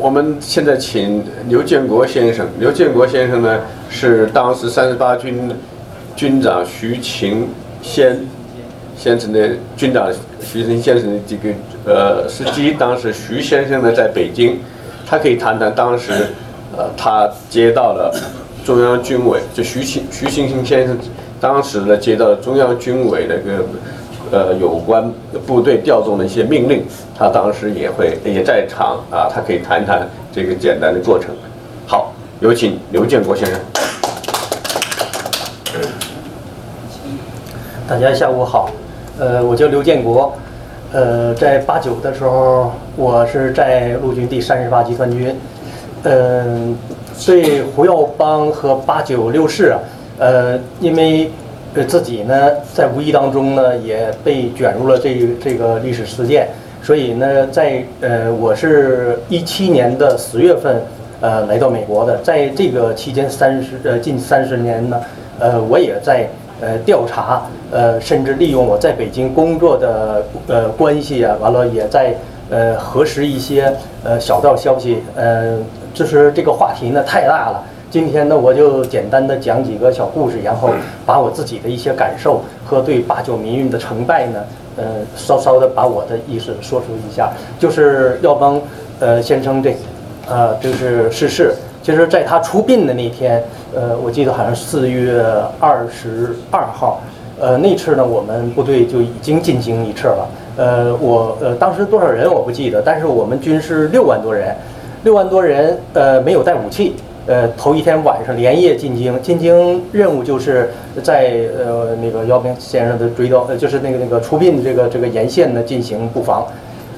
我们现在请刘建国先生。刘建国先生呢，是当时三十八军军长徐勤先先生的军长徐勤先生的这个呃司机。当时徐先生呢在北京，他可以谈谈当时呃他接到了中央军委，就徐勤徐勤勤先生当时呢接到中央军委那个。呃，有关部队调动的一些命令，他当时也会也在场啊，他可以谈谈这个简单的过程。好，有请刘建国先生。大家下午好，呃，我叫刘建国，呃，在八九的时候，我是在陆军第三十八集团军，嗯，对胡耀邦和八九六师，呃，因为。呃，自己呢，在无意当中呢，也被卷入了这这个历史事件，所以呢，在呃，我是一七年的十月份，呃，来到美国的，在这个期间三十呃近三十年呢，呃，我也在呃调查，呃，甚至利用我在北京工作的呃关系啊，完了也在呃核实一些呃小道消息，呃，就是这个话题呢太大了。今天呢，我就简单的讲几个小故事，然后把我自己的一些感受和对八九民运的成败呢，呃，稍稍的把我的意思说出一下。就是耀邦，呃，先生这，呃，就是逝世。其实，在他出殡的那天，呃，我记得好像四月二十二号，呃，那次呢，我们部队就已经进行一次了。呃，我呃，当时多少人我不记得，但是我们军是六万多人，六万多人，呃，没有带武器。呃，头一天晚上连夜进京，进京任务就是在呃那个姚明先生的追悼，呃就是那个那个出殡这个这个沿线呢进行布防。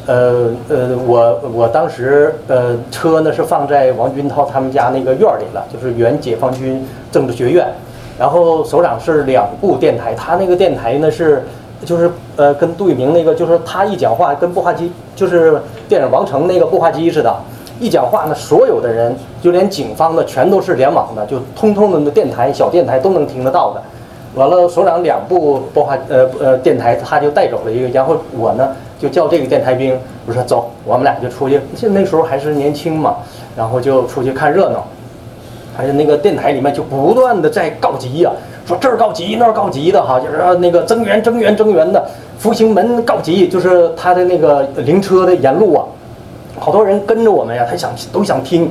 呃呃，我我当时呃车呢是放在王军涛他们家那个院里了，就是原解放军政治学院。然后首长是两部电台，他那个电台呢是就是呃跟杜聿明那个就是他一讲话跟步话机就是电影王成那个步话机似的。一讲话呢，所有的人就连警方的全都是联网的，就通通的那电台、小电台都能听得到的。完了，所长两部播话呃呃电台，他就带走了一个，然后我呢就叫这个电台兵，我说走，我们俩就出去。现那时候还是年轻嘛，然后就出去看热闹。还有那个电台里面就不断的在告急呀，说这儿告急那儿告急的哈，就是那个增援增援增援的，复兴门告急，就是他的那个灵车的沿路啊。好多人跟着我们呀，他想都想听，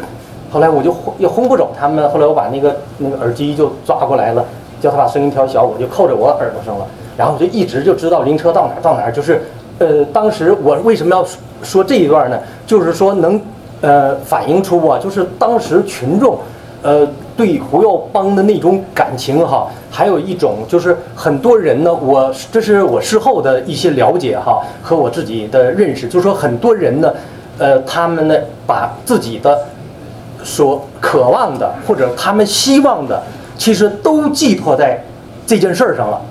后来我就也轰不走他们。后来我把那个那个耳机就抓过来了，叫他把声音调小，我就扣着我耳朵上了。然后我就一直就知道灵车到哪儿到哪儿。就是，呃，当时我为什么要说这一段呢？就是说能，呃，反映出啊，就是当时群众，呃，对胡耀邦的那种感情哈，还有一种就是很多人呢，我这是我事后的一些了解哈，和我自己的认识，就是说很多人呢。呃，他们呢，把自己的所渴望的或者他们希望的，其实都寄托在这件事儿上了。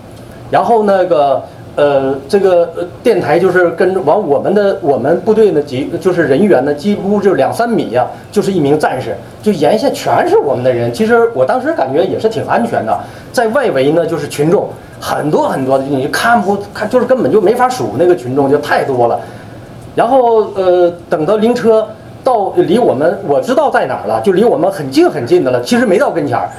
然后那个呃，这个电台就是跟往我们的我们部队呢，几就是人员呢，几乎就两三米呀，就是一名战士，就沿线全是我们的人。其实我当时感觉也是挺安全的。在外围呢，就是群众很多很多的，你看不看，就是根本就没法数那个群众，就太多了。然后呃，等到灵车到离我们我知道在哪儿了，就离我们很近很近的了。其实没到跟前儿，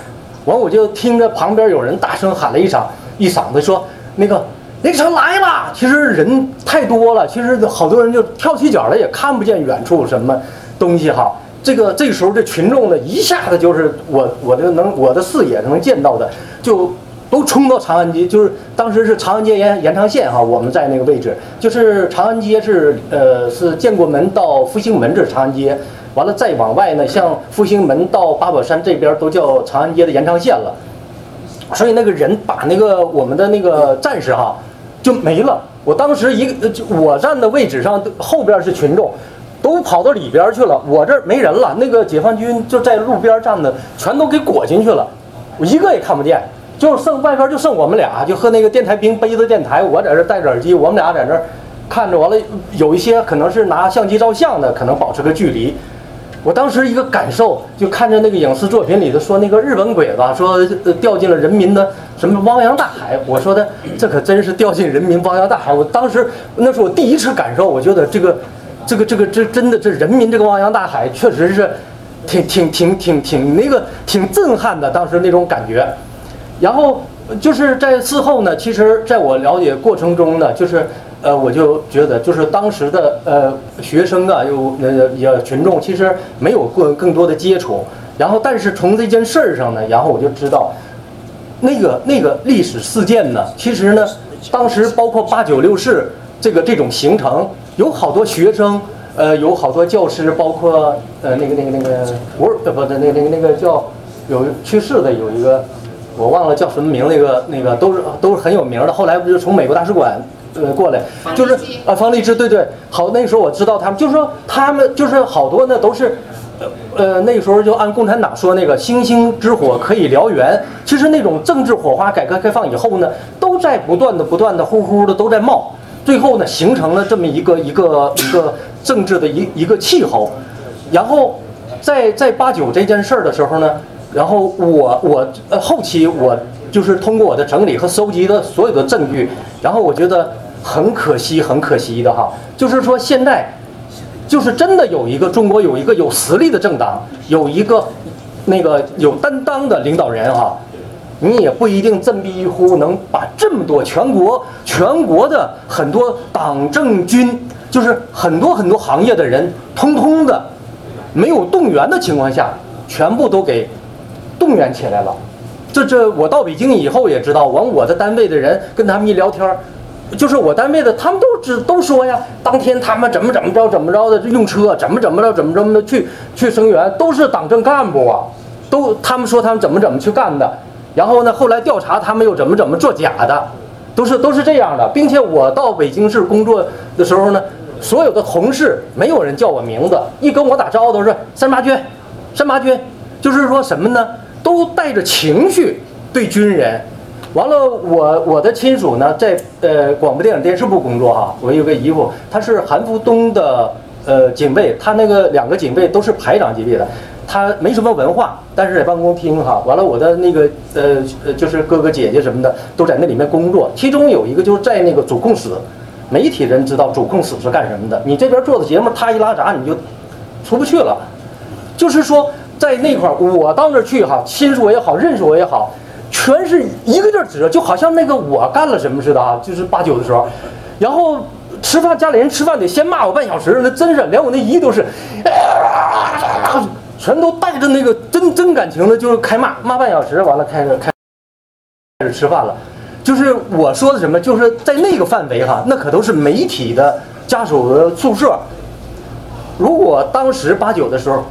完我就听着旁边有人大声喊了一嗓一嗓子说：“那个灵车来了！”其实人太多了，其实好多人就跳起脚来，也看不见远处什么东西哈。这个这时候这群众呢，一下子就是我我的能我的视野能见到的就。都冲到长安街，就是当时是长安街延延长线哈，我们在那个位置，就是长安街是呃是建国门到复兴门这长安街，完了再往外呢，像复兴门到八宝山这边都叫长安街的延长线了，所以那个人把那个我们的那个战士哈就没了。我当时一个就我站的位置上后边是群众，都跑到里边去了，我这儿没人了。那个解放军就在路边站的，全都给裹进去了，我一个也看不见。就剩外边就剩我们俩，就和那个电台兵背着电台，我在这戴着耳机，我们俩在那看着。完了，有一些可能是拿相机照相的，可能保持个距离。我当时一个感受，就看着那个影视作品里头说那个日本鬼子说掉进了人民的什么汪洋大海。我说的这可真是掉进人民汪洋大海。我当时那是我第一次感受，我觉得这个这个这个这真的这人民这个汪洋大海，确实是挺挺挺挺挺那个挺震撼的，当时那种感觉。然后就是在事后呢，其实在我了解过程中呢，就是呃，我就觉得就是当时的呃学生啊，有呃也群众其实没有过更多的接触。然后但是从这件事儿上呢，然后我就知道那个那个历史事件呢，其实呢，当时包括八九六四这个这种形成，有好多学生，呃，有好多教师，包括呃那个那个那个我呃不对那个那个那个叫有去世的有一个。我忘了叫什么名，那个那个都是都是很有名的。后来不就从美国大使馆呃过来，就是啊方励之，对对，好那时候我知道他们，就是说他们就是好多呢都是，呃呃那个时候就按共产党说那个星星之火可以燎原，其实那种政治火花，改革开放以后呢，都在不断的不断的呼呼的都在冒，最后呢形成了这么一个一个一个政治的一一个气候，然后在在八九这件事儿的时候呢。然后我我呃后期我就是通过我的整理和搜集的所有的证据，然后我觉得很可惜很可惜的哈，就是说现在就是真的有一个中国有一个有实力的政党，有一个那个有担当的领导人哈，你也不一定振臂一呼能把这么多全国全国的很多党政军，就是很多很多行业的人，通通的没有动员的情况下，全部都给。动员起来了，这这我到北京以后也知道，完我的单位的人跟他们一聊天儿，就是我单位的，他们都知都说呀，当天他们怎么怎么着怎么着的用车，怎么怎么着怎么怎么的去去声援，都是党政干部啊，都他们说他们怎么怎么去干的，然后呢，后来调查他们又怎么怎么做假的，都是都是这样的，并且我到北京市工作的时候呢，所有的同事没有人叫我名字，一跟我打招呼都是三八军，三八军，就是说什么呢？都带着情绪对军人，完了，我我的亲属呢，在呃广播电影电视部工作哈，我有个姨夫，他是韩福东的呃警卫，他那个两个警卫都是排长级别的，他没什么文化，但是在办公厅哈，完了我的那个呃就是哥哥姐姐什么的都在那里面工作，其中有一个就是在那个主控室，媒体人知道主控室是干什么的，你这边做的节目他一拉闸你就出不去了，就是说。在那块儿，我到那儿去哈，亲属也好，认识我也好，全是一个劲儿指着，就好像那个我干了什么似的啊，就是八九的时候，然后吃饭家里人吃饭得先骂我半小时，那真是连我那姨都是，全都带着那个真真感情的，就是开骂骂半小时，完了开始开开始吃饭了，就是我说的什么，就是在那个范围哈，那可都是媒体的家属的宿舍，如果当时八九的时候。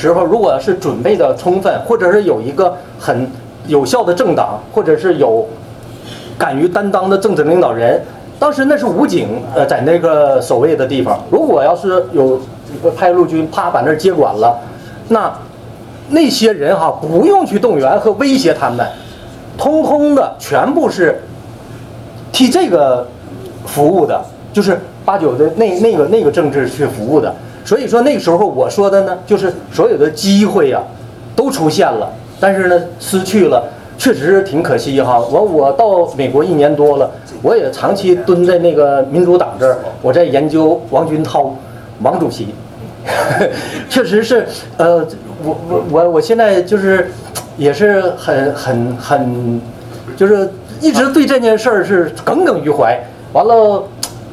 时候，如果是准备的充分，或者是有一个很有效的政党，或者是有敢于担当的政治领导人，当时那是武警，呃，在那个守卫的地方。如果要是有派陆军，啪把那儿接管了，那那些人哈，不用去动员和威胁他们，通通的全部是替这个服务的，就是八九的那那个那个政治去服务的。所以说那个时候我说的呢，就是所有的机会呀，都出现了，但是呢失去了，确实是挺可惜哈。我我到美国一年多了，我也长期蹲在那个民主党这儿，我在研究王军涛，王主席，确实是，呃，我我我我现在就是，也是很很很，就是一直对这件事儿是耿耿于怀。完了。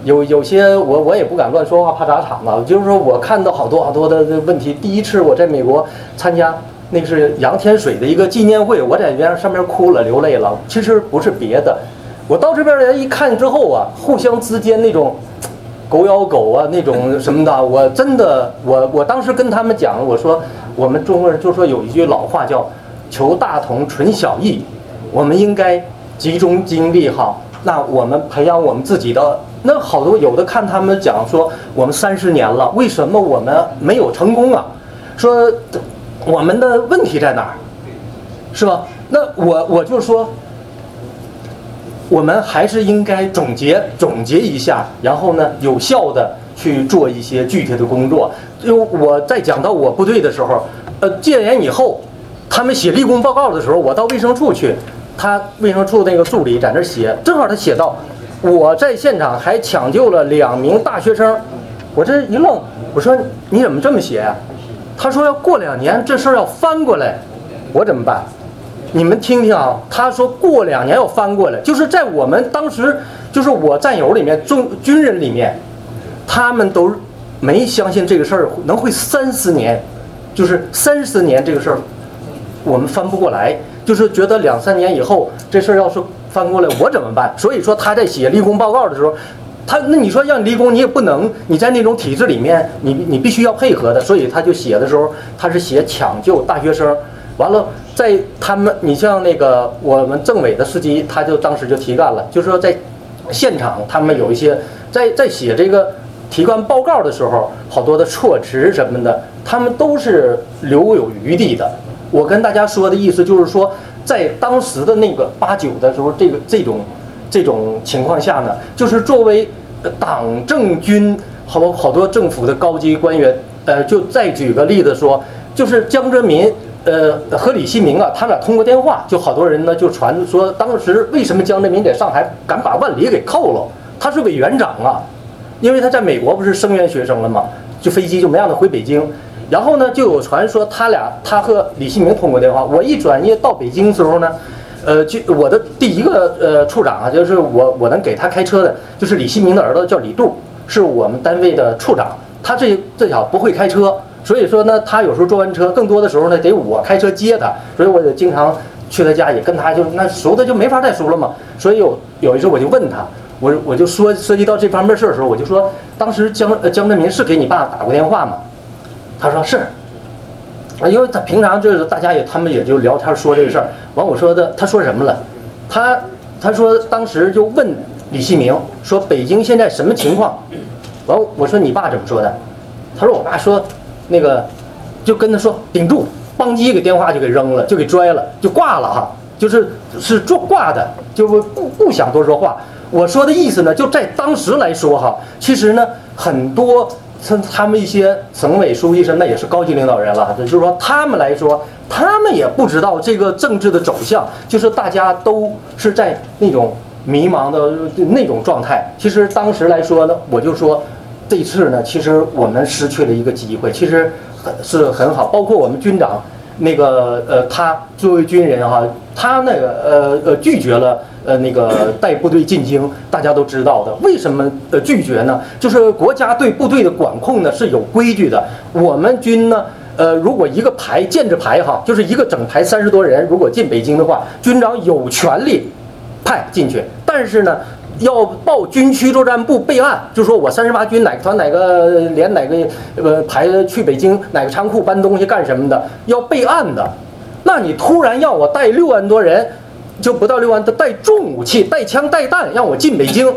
有有些我我也不敢乱说话，怕砸场子。就是说我看到好多好多的问题。第一次我在美国参加，那个是杨天水的一个纪念会，我在边上面哭了，流泪了。其实不是别的，我到这边来一看之后啊，互相之间那种狗咬狗啊，那种什么的，我真的，我我当时跟他们讲，我说我们中国人就说有一句老话叫“求大同存小异”，我们应该集中精力哈，那我们培养我们自己的。那好多有的看他们讲说，我们三十年了，为什么我们没有成功啊？说我们的问题在哪儿，是吧？那我我就说，我们还是应该总结总结一下，然后呢，有效的去做一些具体的工作。就我在讲到我部队的时候，呃，戒严以后，他们写立功报告的时候，我到卫生处去，他卫生处那个助理在那写，正好他写到。我在现场还抢救了两名大学生，我这一愣，我说你怎么这么写呀、他说要过两年这事儿要翻过来，我怎么办？你们听听啊，他说过两年要翻过来，就是在我们当时，就是我战友里面，中军人里面，他们都没相信这个事儿能会三十年，就是三十年这个事儿，我们翻不过来，就是觉得两三年以后这事儿要是翻过来，我怎么办？所以说他在写立功报告的时候，他那你说让你立功，你也不能，你在那种体制里面，你你必须要配合的，所以他就写的时候，他是写抢救大学生，完了在他们，你像那个我们政委的司机，他就当时就提干了，就是说在现场他们有一些在在写这个提干报告的时候，好多的措辞什么的，他们都是留有余地的。我跟大家说的意思就是说，在当时的那个八九的时候，这个这种这种情况下呢，就是作为党政军好好多政府的高级官员，呃，就再举个例子说，就是江泽民。呃，和李希明啊，他俩通过电话，就好多人呢就传说，当时为什么江泽民在上海敢把万里给扣了？他是委员长啊，因为他在美国不是声援学生了嘛，就飞机就没让他回北京。然后呢，就有传说他俩他和李新明通过电话。我一转业到北京的时候呢，呃，就我的第一个呃处长啊，就是我我能给他开车的，就是李新明的儿子叫李杜，是我们单位的处长。他这这小不会开车，所以说呢，他有时候坐完车，更多的时候呢得我开车接他，所以我就经常去他家，也跟他就那熟的就没法再熟了嘛。所以有有一次我就问他，我我就说涉及到这方面事儿的时候，我就说当时江呃江泽民是给你爸打过电话吗？他说是，啊，因为他平常就是大家也他们也就聊天说这个事儿。完我说的他说什么了？他他说当时就问李希明说北京现在什么情况？完我说你爸怎么说的？他说我爸说那个就跟他说顶住，邦叽给电话就给扔了，就给拽了，就挂了哈，就是是做挂的，就不不不想多说话。我说的意思呢，就在当时来说哈，其实呢很多他他们一些省委书记什么的也是高级领导人了，也就是说他们来说，他们也不知道这个政治的走向，就是大家都是在那种迷茫的那种状态。其实当时来说呢，我就说。这次呢，其实我们失去了一个机会，其实很是很好。包括我们军长，那个呃，他作为军人哈，他那个呃呃拒绝了呃那个带部队进京，大家都知道的。为什么呃拒绝呢？就是国家对部队的管控呢是有规矩的。我们军呢，呃，如果一个排建制排哈，就是一个整排三十多人，如果进北京的话，军长有权利派进去，但是呢。要报军区作战部备案，就说我三十八军哪个团哪个连哪个呃排去北京哪个仓库搬东西干什么的，要备案的。那你突然要我带六万多人，就不到六万，带重武器、带枪带弹，让我进北京，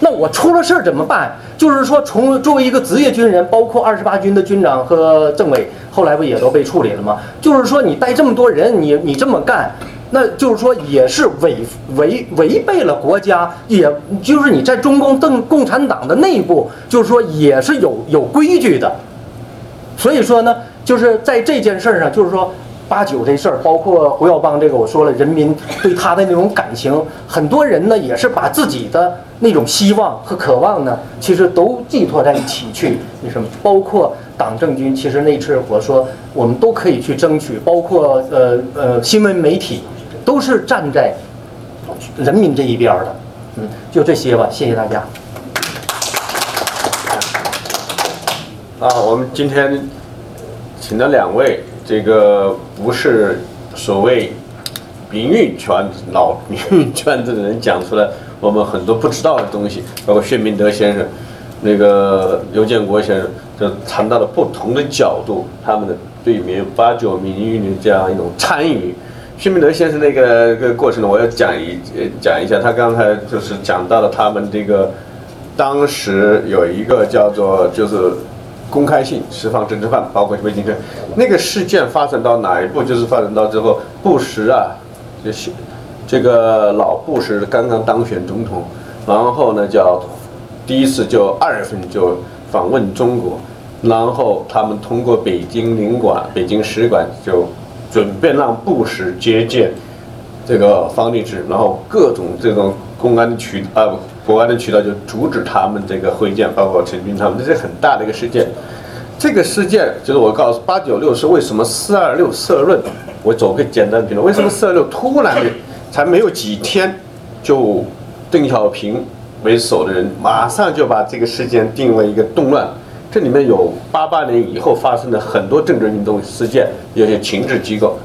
那我出了事儿怎么办？就是说，从作为一个职业军人，包括二十八军的军长和政委，后来不也都被处理了吗？就是说，你带这么多人，你你这么干。那就是说，也是违违违背了国家，也就是你在中共共共产党的内部，就是说也是有有规矩的。所以说呢，就是在这件事上，就是说八九这事儿，包括胡耀邦这个，我说了，人民对他的那种感情，很多人呢也是把自己的那种希望和渴望呢，其实都寄托在一起去。那什么，包括党政军，其实那次我说，我们都可以去争取，包括呃呃新闻媒体。都是站在人民这一边的，嗯，就这些吧，谢谢大家。啊，我们今天请了两位，这个不是所谓名运圈子老 名运圈子的人讲出来我们很多不知道的东西，包括薛明德先生、那个刘建国先生，就谈到了不同的角度，他们的对民八九民运的这样一种参与。薛明德先生那个个过程呢，我要讲一讲一下。他刚才就是讲到了他们这个当时有一个叫做就是公开性释放政治犯，包括魏京生那个事件发展到哪一步？就是发展到之后，布什啊，就是这个老布什刚刚当选总统，然后呢叫第一次就二月份就访问中国，然后他们通过北京领馆、北京使馆就。准备让布什接见这个方励志，然后各种这种公安的渠啊国安的渠道就阻止他们这个会见，包括陈军他们，这是很大的一个事件。这个事件就是我告诉八九六是为什么四二六社论，我走个简单评论，为什么四二六突然的才没有几天，就邓小平为首的人马上就把这个事件定为一个动乱，这里面有八八年以后发生的很多政治运动事件，有些情治机构，